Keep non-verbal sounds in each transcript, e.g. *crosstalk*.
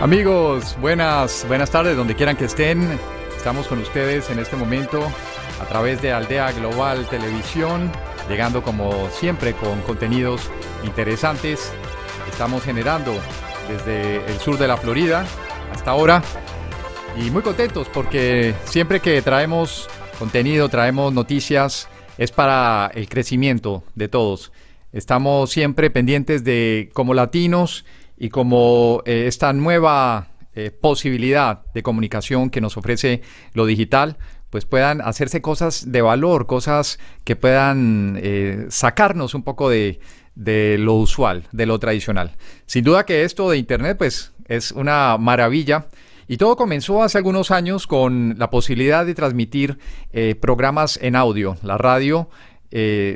Amigos, buenas, buenas tardes, donde quieran que estén. Estamos con ustedes en este momento a través de Aldea Global Televisión, llegando como siempre con contenidos interesantes. Estamos generando desde el sur de la Florida hasta ahora y muy contentos porque siempre que traemos contenido, traemos noticias, es para el crecimiento de todos. Estamos siempre pendientes de como latinos y como eh, esta nueva eh, posibilidad de comunicación que nos ofrece lo digital, pues puedan hacerse cosas de valor, cosas que puedan eh, sacarnos un poco de, de lo usual, de lo tradicional. Sin duda que esto de Internet, pues es una maravilla. Y todo comenzó hace algunos años con la posibilidad de transmitir programas en audio. La radio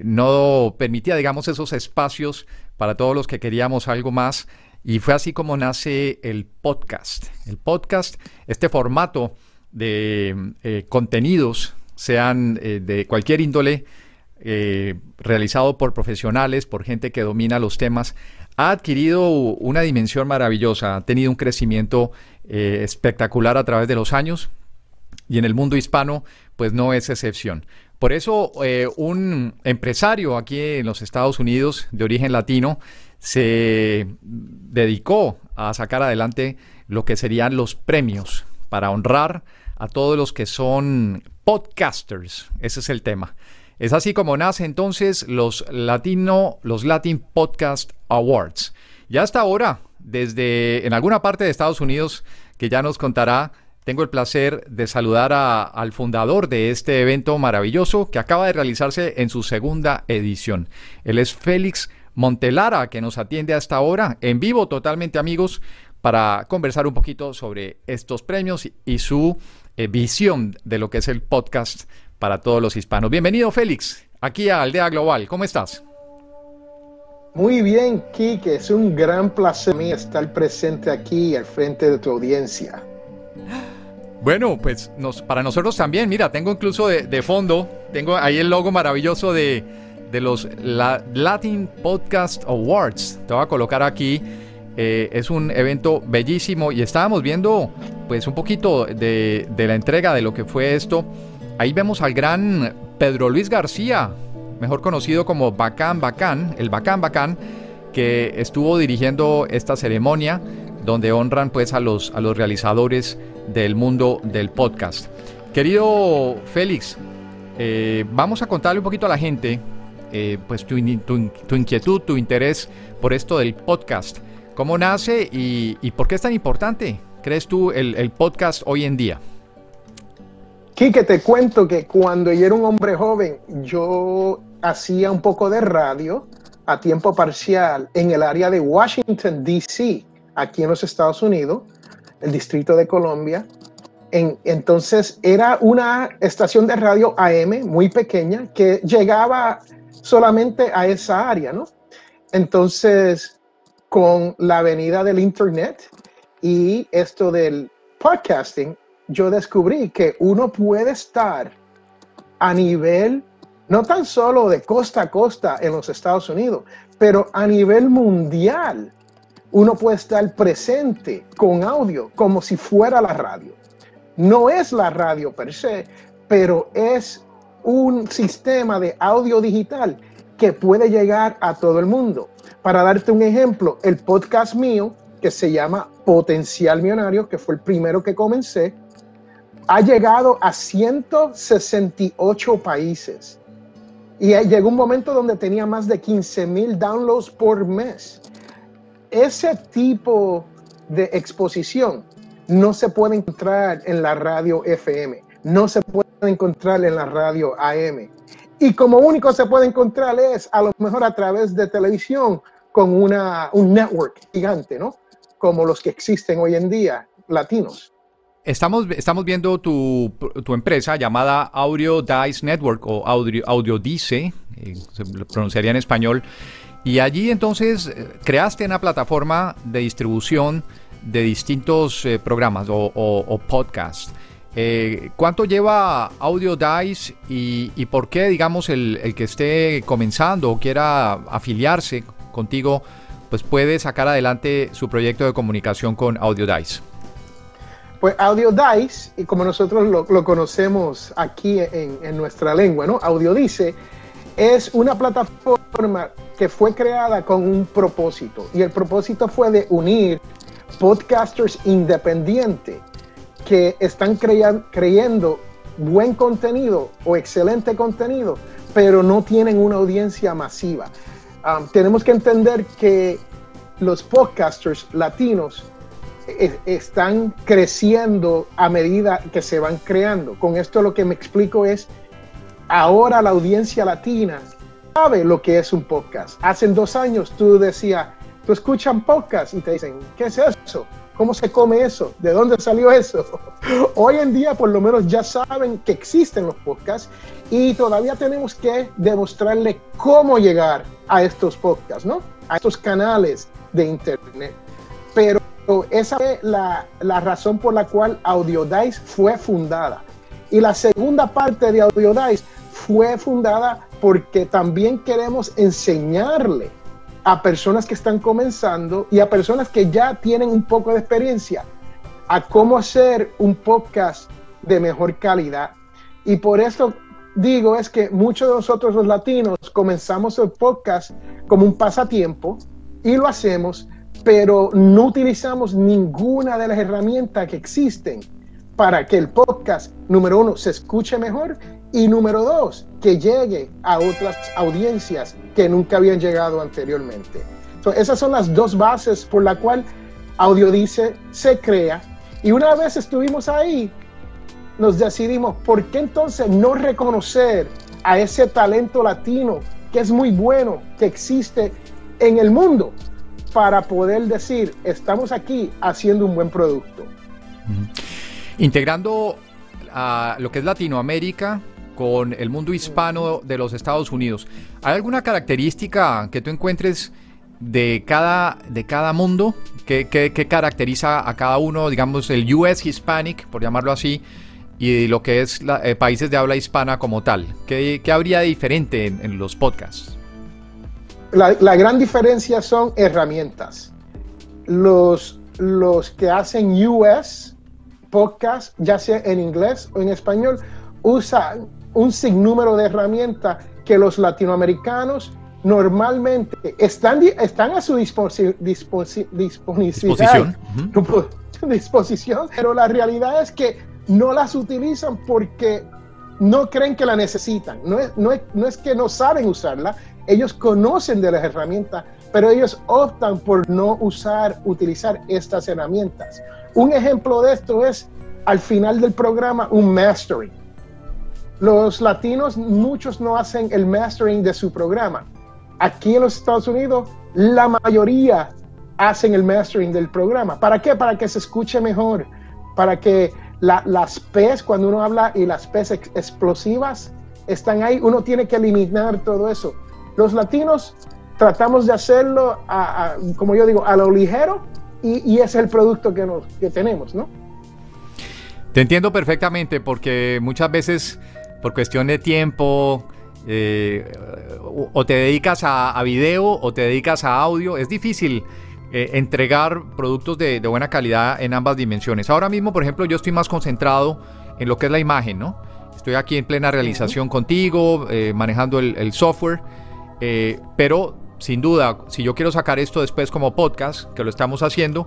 no permitía, digamos, esos espacios para todos los que queríamos algo más y fue así como nace el podcast. El podcast, este formato de eh, contenidos, sean eh, de cualquier índole, eh, realizado por profesionales, por gente que domina los temas, ha adquirido una dimensión maravillosa, ha tenido un crecimiento espectacular a través de los años y en el mundo hispano pues no es excepción. Por eso un empresario aquí en los Estados Unidos de origen latino se dedicó a sacar adelante lo que serían los premios para honrar a todos los que son podcasters. Ese es el tema. Es así como nace entonces los Latino, los Latin Podcast Awards. Ya hasta ahora, desde en alguna parte de Estados Unidos, que ya nos contará, tengo el placer de saludar al fundador de este evento maravilloso que acaba de realizarse en su segunda edición. Él es Félix Montelara, que nos atiende hasta ahora, en vivo totalmente amigos, para conversar un poquito sobre estos premios y su eh, visión de lo que es el podcast para todos los hispanos. Bienvenido Félix, aquí a Aldea Global, ¿cómo estás? Muy bien, Kike, es un gran placer mí estar presente aquí al frente de tu audiencia. Bueno, pues nos, para nosotros también, mira, tengo incluso de fondo, tengo ahí el logo maravilloso de, de los Latin Podcast Awards. Te voy a colocar aquí. Eh, es un evento bellísimo y estábamos viendo pues un poquito de, la entrega de lo que fue esto. Ahí vemos al gran Pedro Luis García, mejor conocido como Bacán Bacán, el Bacán Bacán, que estuvo dirigiendo esta ceremonia donde honran pues a los, a los realizadores del mundo del podcast. Querido Félix, eh, vamos a contarle un poquito a la gente eh, pues tu, inquietud, tu interés por esto del podcast. ¿Cómo nace y, por qué es tan importante, crees tú, el, podcast hoy en día? Quique, te cuento que cuando yo era un hombre joven, yo hacía un poco de radio a tiempo parcial en el área de Washington, D.C., aquí en los Estados Unidos, el Distrito de Colombia. entonces era una estación de radio AM muy pequeña que llegaba solamente a esa área, ¿no? Entonces, con la venida del Internet y esto del podcasting, yo descubrí que uno puede estar a nivel, no tan solo de costa a costa en los Estados Unidos, pero a nivel mundial. Uno puede estar presente con audio como si fuera la radio. No es la radio per se, pero es un sistema de audio digital que puede llegar a todo el mundo. Para darte un ejemplo, el podcast mío, que se llama Potencial Millonario, que fue el primero que comencé, ha llegado a 168 países. Y llegó un momento donde tenía más de 15 mil downloads por mes. Ese tipo de exposición no se puede encontrar en la radio FM, no se puede encontrar en la radio AM. Y como único se puede encontrar es a lo mejor a través de televisión con una, un network gigante, ¿no? Como los que existen hoy en día, latinos. Estamos, estamos viendo tu, tu empresa llamada Audio Dice Network o Audio, Audio Dice, eh, se pronunciaría en español. Y allí entonces eh, creaste una plataforma de distribución de distintos eh, programas o, podcasts. ¿Cuánto lleva Audio Dice y, por qué, digamos, el, que esté comenzando o quiera afiliarse contigo, pues puede sacar adelante su proyecto de comunicación con Audio Dice? Pues Audio Dice, y como nosotros lo, conocemos aquí en, nuestra lengua, ¿no? Audio Dice, es una plataforma que fue creada con un propósito. Y el propósito fue de unir podcasters independientes que están creyendo buen contenido o excelente contenido, pero no tienen una audiencia masiva. Um, tenemos que entender que los podcasters latinos e, están creciendo a medida que se van creando. Con esto lo que me explico es, ahora la audiencia latina sabe lo que es un podcast. Hace dos años tú decías, tú escuchas podcast y te dicen, ¿qué es eso? ¿Cómo se come eso? ¿De dónde salió eso? *laughs* Hoy en día por lo menos ya saben que existen los podcasts y todavía tenemos que demostrarle cómo llegar a estos podcasts, ¿no? A estos canales de internet. Pero esa es la, razón por la cual Audiodice fue fundada. Y la segunda parte de Audiodice fue fundada porque también queremos enseñarle a personas que están comenzando y a personas que ya tienen un poco de experiencia a cómo hacer un podcast de mejor calidad. Y por eso digo es que muchos de nosotros los latinos comenzamos el podcast como un pasatiempo y lo hacemos pero no utilizamos ninguna de las herramientas que existen para que el podcast, número uno, se escuche mejor y número dos, que llegue a otras audiencias que nunca habían llegado anteriormente. esas son las dos bases por la cual Audiodice se crea. Y una vez estuvimos ahí, nos decidimos, ¿por qué entonces no reconocer a ese talento latino que es muy bueno, que existe en el mundo? para poder decir, estamos aquí haciendo un buen producto. Integrando a lo que es Latinoamérica con el mundo hispano de los Estados Unidos, ¿hay alguna característica que tú encuentres de cada, de cada mundo? ¿Qué, caracteriza a cada uno, digamos, el US Hispanic, por llamarlo así, y lo que es eh, países de habla hispana como tal? ¿Qué, habría de diferente en los podcasts? la, gran diferencia son herramientas. Los, los que hacen US podcast, ya sea en inglés o en español, usan un sinnúmero de herramientas que los latinoamericanos normalmente están, están a su disposición, *laughs* disposición, pero la realidad es que no las utilizan porque no creen que la necesitan. No es, no no es que no saben usarla, ellos conocen de las herramientas, pero ellos optan por no usar, utilizar estas herramientas. Un ejemplo de esto es al final del programa un mastering. Los latinos, muchos no hacen el mastering de su programa. Aquí en los Estados Unidos, la mayoría hacen el mastering del programa. ¿Para qué? Para que se escuche mejor, para que las P's, cuando uno habla y las P's explosivas están ahí, uno tiene que eliminar todo eso. Los latinos tratamos de hacerlo, como yo digo, a lo ligero y, es el producto que, nos, que tenemos, ¿no? Te entiendo perfectamente porque muchas veces por cuestión de tiempo eh, o te dedicas a, video o te dedicas a audio, es difícil eh, entregar productos de, buena calidad en ambas dimensiones. Ahora mismo, por ejemplo, yo estoy más concentrado en lo que es la imagen, ¿no? Estoy aquí en plena realización contigo, eh, manejando el software Eh, pero sin duda, si yo quiero sacar esto después como podcast, que lo estamos haciendo,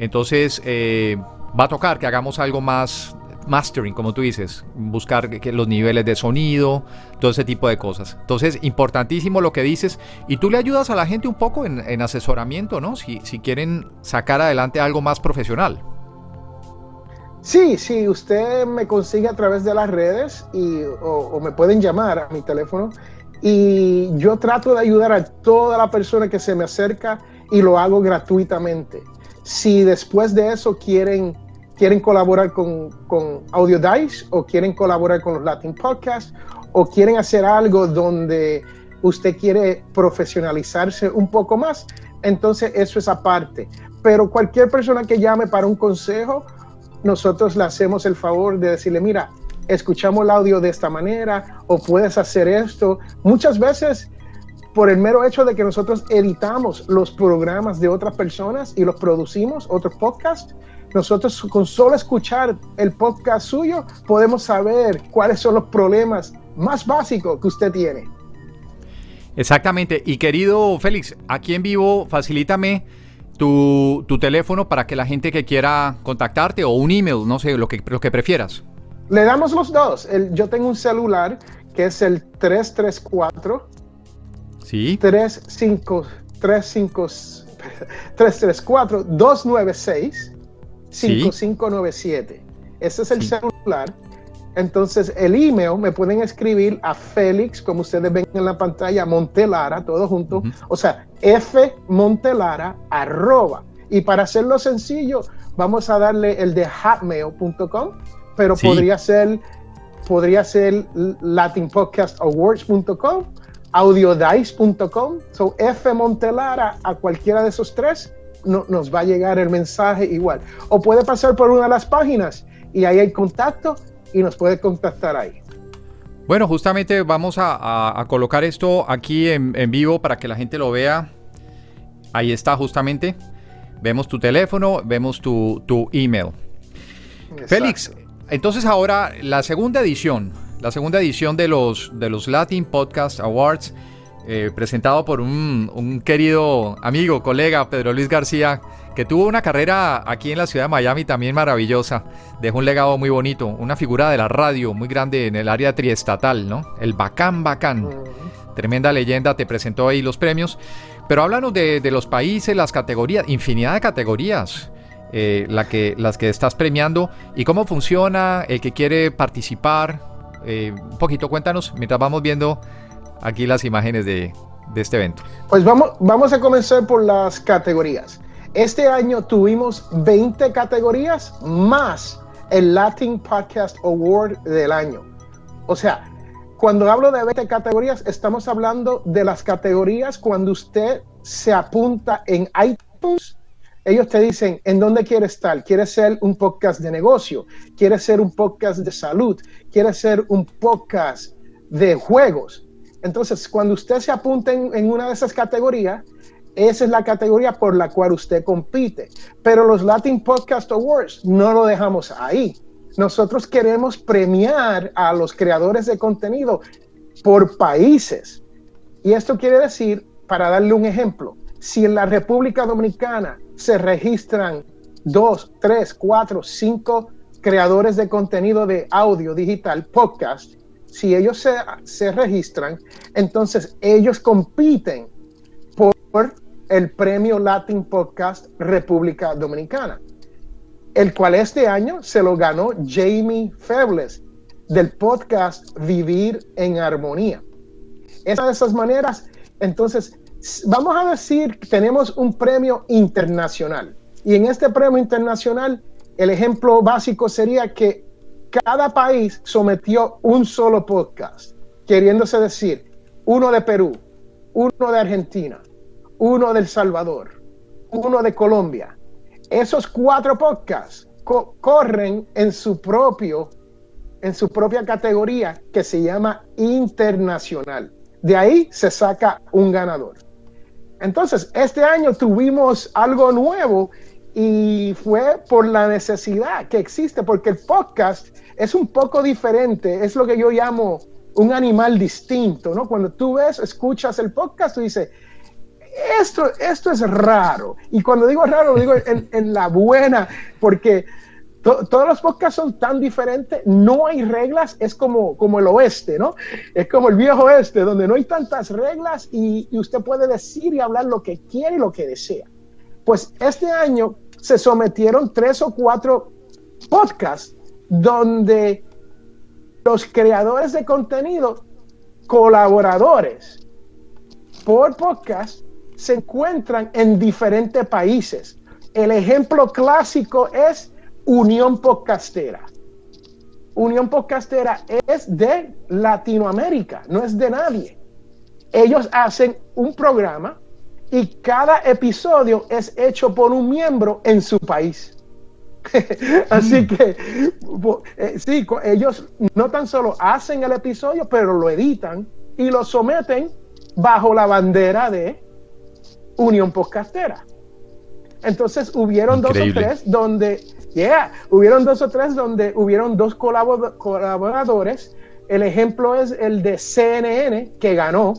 entonces eh, va a tocar que hagamos algo más mastering, como tú dices, buscar que, los niveles de sonido, todo ese tipo de cosas. Entonces, importantísimo lo que dices. Y tú le ayudas a la gente un poco en, asesoramiento, ¿no? Si, si quieren sacar adelante algo más profesional. Sí, sí, usted me consigue a través de las redes y, o, me pueden llamar a mi teléfono y yo trato de ayudar a toda la persona que se me acerca y lo hago gratuitamente. Si después de eso quieren, quieren colaborar con, con Audio Dice o quieren colaborar con los Latin Podcasts o quieren hacer algo donde usted quiere profesionalizarse un poco más, entonces eso es aparte. Pero cualquier persona que llame para un consejo, nosotros le hacemos el favor de decirle, mira, escuchamos el audio de esta manera o puedes hacer esto. Muchas veces por el mero hecho de que nosotros editamos los programas de otras personas y los producimos, otros podcasts, nosotros con solo escuchar el podcast suyo podemos saber cuáles son los problemas más básicos que usted tiene. Exactamente. Y querido Félix, aquí en vivo, facilítame tu, teléfono para que la gente que quiera contactarte o un email, no sé, lo que, lo que prefieras. Le damos los dos. yo tengo un celular que es el 334 Sí. 35 35 334 296 5597. Ese es el celular. Entonces, el email me pueden escribir a Félix, como ustedes ven en la pantalla, Montelara, todo junto. O sea, F Montelara, arroba. Y para hacerlo sencillo, vamos a darle el de hotmail.com, pero podría ser podría ser latinpodcastawards.com, audiodice.com. So, F Montelara a cualquiera de esos tres no, nos va a llegar el mensaje igual. O puede pasar por una de las páginas y ahí hay contacto y nos puede contactar ahí. Bueno, justamente vamos a, colocar esto aquí en, vivo para que la gente lo vea. Ahí está justamente. Vemos tu teléfono, vemos tu, email. Félix, entonces ahora la segunda edición, la segunda edición de los, de los Latin Podcast Awards, eh, presentado por un, un querido amigo, colega, Pedro Luis García, que tuvo una carrera aquí en la ciudad de Miami también maravillosa, dejó un legado muy bonito, una figura de la radio muy grande en el área triestatal, ¿no? El Bacán Bacán. Tremenda leyenda, te presentó ahí los premios. Pero háblanos de, los países, las categorías, infinidad de categorías. Eh, la que, las que estás premiando y cómo funciona el que quiere participar. Eh, un poquito cuéntanos mientras vamos viendo aquí las imágenes de, de este evento. Pues vamos, vamos a comenzar por las categorías. Este año tuvimos 20 categorías más el Latin Podcast Award del año. O sea, cuando hablo de 20 categorías, estamos hablando de las categorías cuando usted se apunta en iTunes. Ellos te dicen en dónde quieres estar. ¿Quieres ser un podcast de negocio? ¿Quieres ser un podcast de salud? ¿Quieres ser un podcast de juegos? Entonces, cuando usted se apunta en, en una de esas categorías, esa es la categoría por la cual usted compite. Pero los Latin Podcast Awards no lo dejamos ahí. Nosotros queremos premiar a los creadores de contenido por países. Y esto quiere decir, para darle un ejemplo, si en la República Dominicana se registran dos, tres, cuatro, cinco creadores de contenido de audio digital, podcast, si ellos se, se registran, entonces ellos compiten por el premio Latin Podcast República Dominicana, el cual este año se lo ganó Jamie Febles del podcast Vivir en Armonía. Esa de esas maneras, entonces, vamos a decir que tenemos un premio internacional. Y en este premio internacional, el ejemplo básico sería que cada país sometió un solo podcast, queriéndose decir, uno de Perú, uno de Argentina, uno del Salvador, uno de Colombia. Esos cuatro podcasts corren en su propio en su propia categoría que se llama internacional. De ahí se saca un ganador. Entonces, este año tuvimos algo nuevo y fue por la necesidad que existe, porque el podcast es un poco diferente, es lo que yo llamo un animal distinto, ¿no? Cuando tú ves, escuchas el podcast, tú dices, esto, esto es raro. Y cuando digo raro, lo digo en, la buena, porque todos los podcasts son tan diferentes, no hay reglas, es como, como el oeste, ¿no? Es como el viejo oeste, donde no hay tantas reglas y, y usted puede decir y hablar lo que quiere y lo que desea. Pues este año se sometieron tres o cuatro podcasts donde los creadores de contenido, colaboradores por podcast, se encuentran en diferentes países. El ejemplo clásico es Unión Podcastera. Unión Podcastera es de Latinoamérica, no es de nadie. Ellos hacen un programa y cada episodio es hecho por un miembro en su país. *laughs* Así mm. que, eh, sí, ellos no tan solo hacen el episodio, pero lo editan y lo someten bajo la bandera de Unión Podcastera. Entonces hubieron dos o tres donde, yeah, hubieron dos o tres donde hubieron dos colaboradores. El ejemplo es el de CNN que ganó,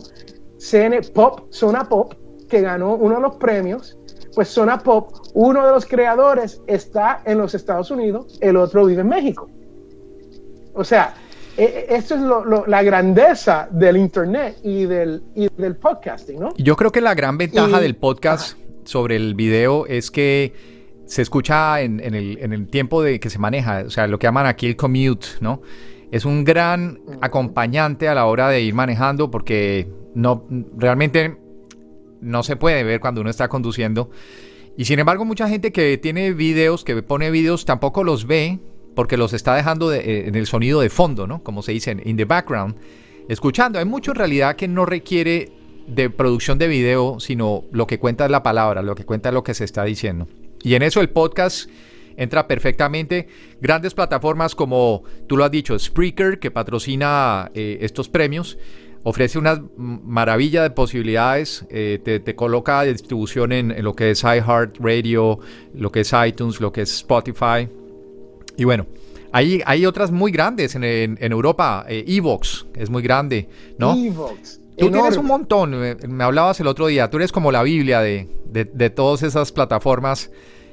CNN Pop, Zona Pop, que ganó uno de los premios pues Zona Pop, uno de los creadores está en los Estados Unidos, el otro vive en México. O sea, e, e, esto es la grandeza del Internet y del, del podcasting, ¿no? Yo creo que la gran ventaja del podcast sobre el video es que se escucha en, el, en, el, tiempo de que se maneja, o sea, lo que llaman aquí el commute, ¿no? Es un gran acompañante a la hora de ir manejando porque no realmente no se puede ver cuando uno está conduciendo. Y sin embargo, mucha gente que tiene videos, que pone videos, tampoco los ve porque los está dejando eh, en el sonido de fondo, ¿no? Como se dice, in the background, escuchando. Hay mucho en realidad que no requiere de producción de video, sino lo que cuenta es la palabra, lo que cuenta es lo que se está diciendo. Y en eso el podcast entra perfectamente. Grandes plataformas como tú lo has dicho, Spreaker, que patrocina eh, estos premios ofrece una maravilla de posibilidades, eh, te, coloca de distribución en, lo que es iHeartRadio, lo que es iTunes, lo que es Spotify. Y bueno, hay, hay otras muy grandes en, Europa, eh, Evox es muy grande, ¿no? Evox. Tú tienes un montón, me, hablabas el otro día, tú eres como la Biblia de, de todas esas plataformas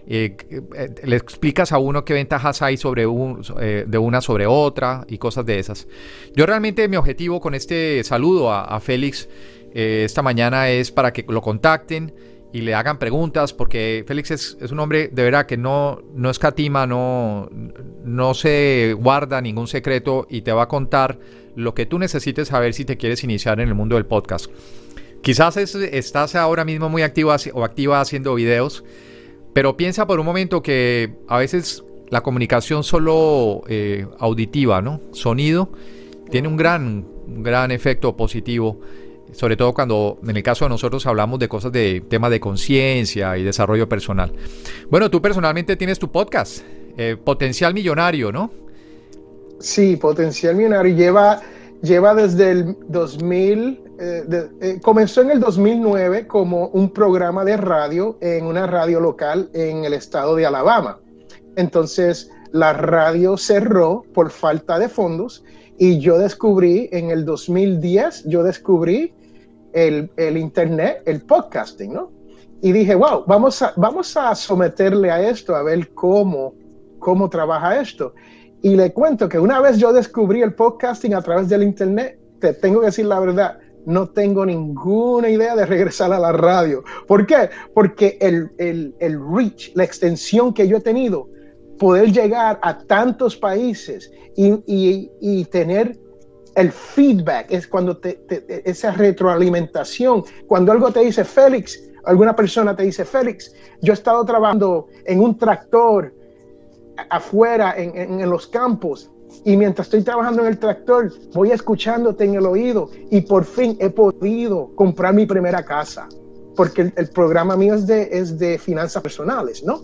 eh, eh, le explicas a uno qué ventajas hay sobre un, eh, de una sobre otra y cosas de esas. Yo realmente mi objetivo con este saludo a, Félix esta mañana es para que lo contacten y le hagan preguntas, porque Félix es, un hombre de verdad que no, no escatima, no, no se guarda ningún secreto y te va a contar lo que tú necesites saber si te quieres iniciar en el mundo del podcast. Quizás estás ahora mismo muy activo o activa haciendo videos pero piensa por un momento que a veces la comunicación solo eh, auditiva, ¿no? Sonido, tiene un gran, gran efecto positivo, sobre todo cuando en el caso de nosotros hablamos de cosas de temas de conciencia y desarrollo personal. Bueno, tú personalmente tienes tu podcast, eh, Potencial Millonario, ¿no? Sí, Potencial Millonario lleva, lleva desde el 2000 eh, eh, comenzó en el 2009 como un programa de radio en una radio local en el estado de Alabama. Entonces la radio cerró por falta de fondos y yo descubrí en el 2010, yo descubrí el, el internet, el podcasting, ¿no? Y dije, wow, vamos a, vamos a someterle a esto, a ver cómo, cómo trabaja esto. Y le cuento que una vez yo descubrí el podcasting a través del internet, te tengo que decir la verdad, no tengo ninguna idea de regresar a la radio. ¿Por qué? Porque el, el, reach, la extensión que yo he tenido, poder llegar a tantos países y, tener el feedback, es cuando te, esa retroalimentación, cuando algo te dice Félix, alguna persona te dice Félix, yo he estado trabajando en un tractor afuera en, en los campos y mientras estoy trabajando en el tractor, voy escuchándote en el oído y por fin he podido comprar mi primera casa. Porque el, programa mío es de, es de finanzas personales, ¿no?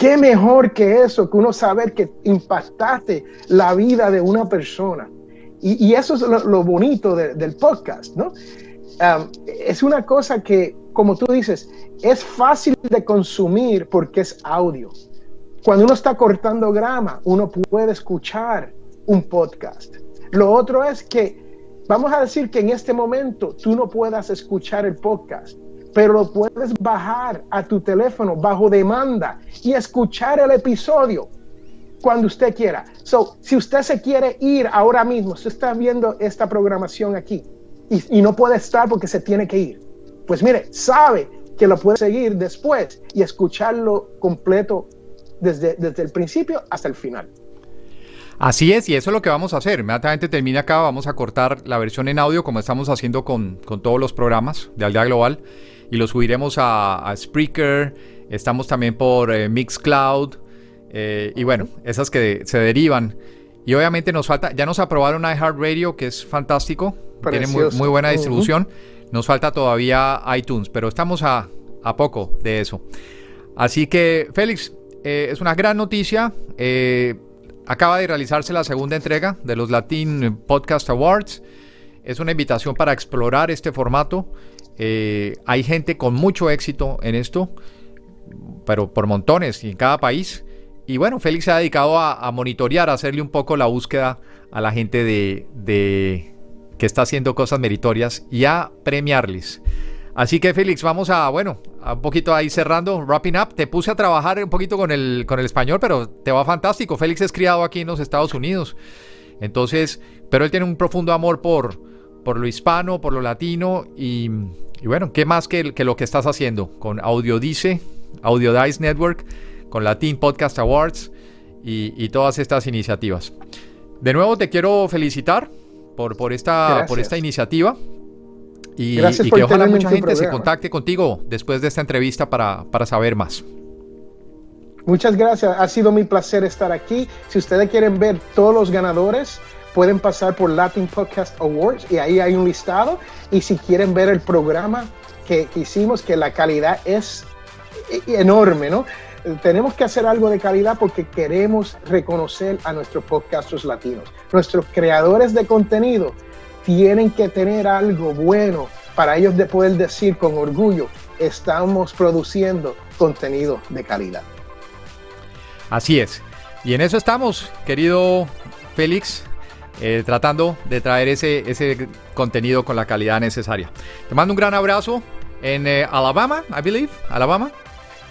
¿Qué mejor que eso, que uno saber que impactaste la vida de una persona? Y, eso es lo, bonito del podcast, ¿no? Um, es una cosa que, como tú dices, es fácil de consumir porque es audio. Cuando uno está cortando grama, uno puede escuchar un podcast. Lo otro es que, vamos a decir que en este momento tú no puedas escuchar el podcast, pero lo puedes bajar a tu teléfono bajo demanda y escuchar el episodio cuando usted quiera. So, si usted se quiere ir ahora mismo, si está viendo esta programación aquí y, y, no puede estar porque se tiene que ir, pues mire, sabe que lo puede seguir después y escucharlo completo desde, desde el principio hasta el final. Así es, y eso es lo que vamos a hacer. Inmediatamente termina acá, vamos a cortar la versión en audio como estamos haciendo con, con todos los programas de Aldea Global y lo subiremos a, a Spreaker, estamos también por eh, Mixcloud eh, y bueno, esas que se derivan. Y obviamente nos falta, ya nos aprobaron iHeartRadio, que es fantástico, tiene muy, muy, buena distribución. Uh -huh. Nos falta todavía iTunes, pero estamos a, a poco de eso. Así que, Félix, eh, es una gran noticia. Eh, acaba de realizarse la segunda entrega de los Latin Podcast Awards. Es una invitación para explorar este formato. Eh, hay gente con mucho éxito en esto, pero por montones y en cada país. Y bueno, Félix se ha dedicado a, monitorear, a hacerle un poco la búsqueda a la gente de, que está haciendo cosas meritorias y a premiarles. Así que Félix, vamos a, bueno, un poquito ahí cerrando, wrapping up. Te puse a trabajar un poquito con el, con el español, pero te va fantástico. Félix es criado aquí en los Estados Unidos. Entonces, pero él tiene un profundo amor por, por lo hispano, por lo latino y, y bueno, ¿qué más que, que, lo que estás haciendo con Audiodice, Audiodice Network, con Latin Podcast Awards y, y todas estas iniciativas? De nuevo te quiero felicitar por, por, esta, por esta iniciativa. Y, y que ojalá mucha gente se contacte contigo después de esta entrevista para, para saber más. Muchas gracias, ha sido mi placer estar aquí. Si ustedes quieren ver todos los ganadores, pueden pasar por Latin Podcast Awards y ahí hay un listado. Y si quieren ver el programa que, que hicimos, que la calidad es enorme, ¿no? tenemos que hacer algo de calidad porque queremos reconocer a nuestros podcasters latinos. Nuestros creadores de contenido tienen que tener algo bueno para ellos de poder decir con orgullo, estamos produciendo contenido de calidad. Así es. Y en eso estamos, querido Félix, eh, tratando de traer ese, ese contenido con la calidad necesaria. Te mando un gran abrazo en eh, Alabama, I believe, Alabama.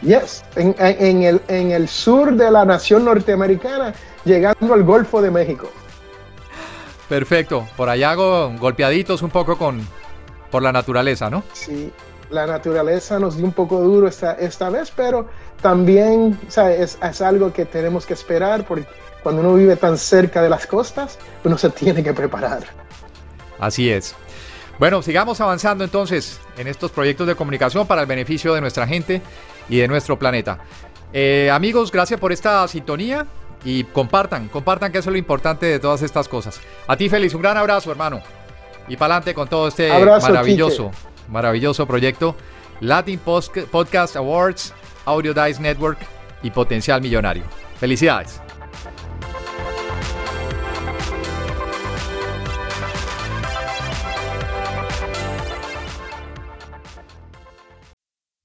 Yes, en, en, el, en el sur de la nación norteamericana, llegando al Golfo de México. Perfecto, por allá hago golpeaditos un poco con por la naturaleza, ¿no? Sí, la naturaleza nos dio un poco duro esta, esta vez, pero también o sea, es, es, algo que tenemos que esperar porque cuando uno vive tan cerca de las costas, uno se tiene que preparar. Así es. Bueno, sigamos avanzando entonces en estos proyectos de comunicación para el beneficio de nuestra gente y de nuestro planeta. Eh, amigos, gracias por esta sintonía y compartan, compartan que eso es lo importante de todas estas cosas. A ti, Félix, un gran abrazo, hermano. Y para adelante con todo este abrazo, maravilloso, Quique. maravilloso proyecto. Latin Post Podcast Awards, Audio Dice Network y Potencial Millonario. Felicidades.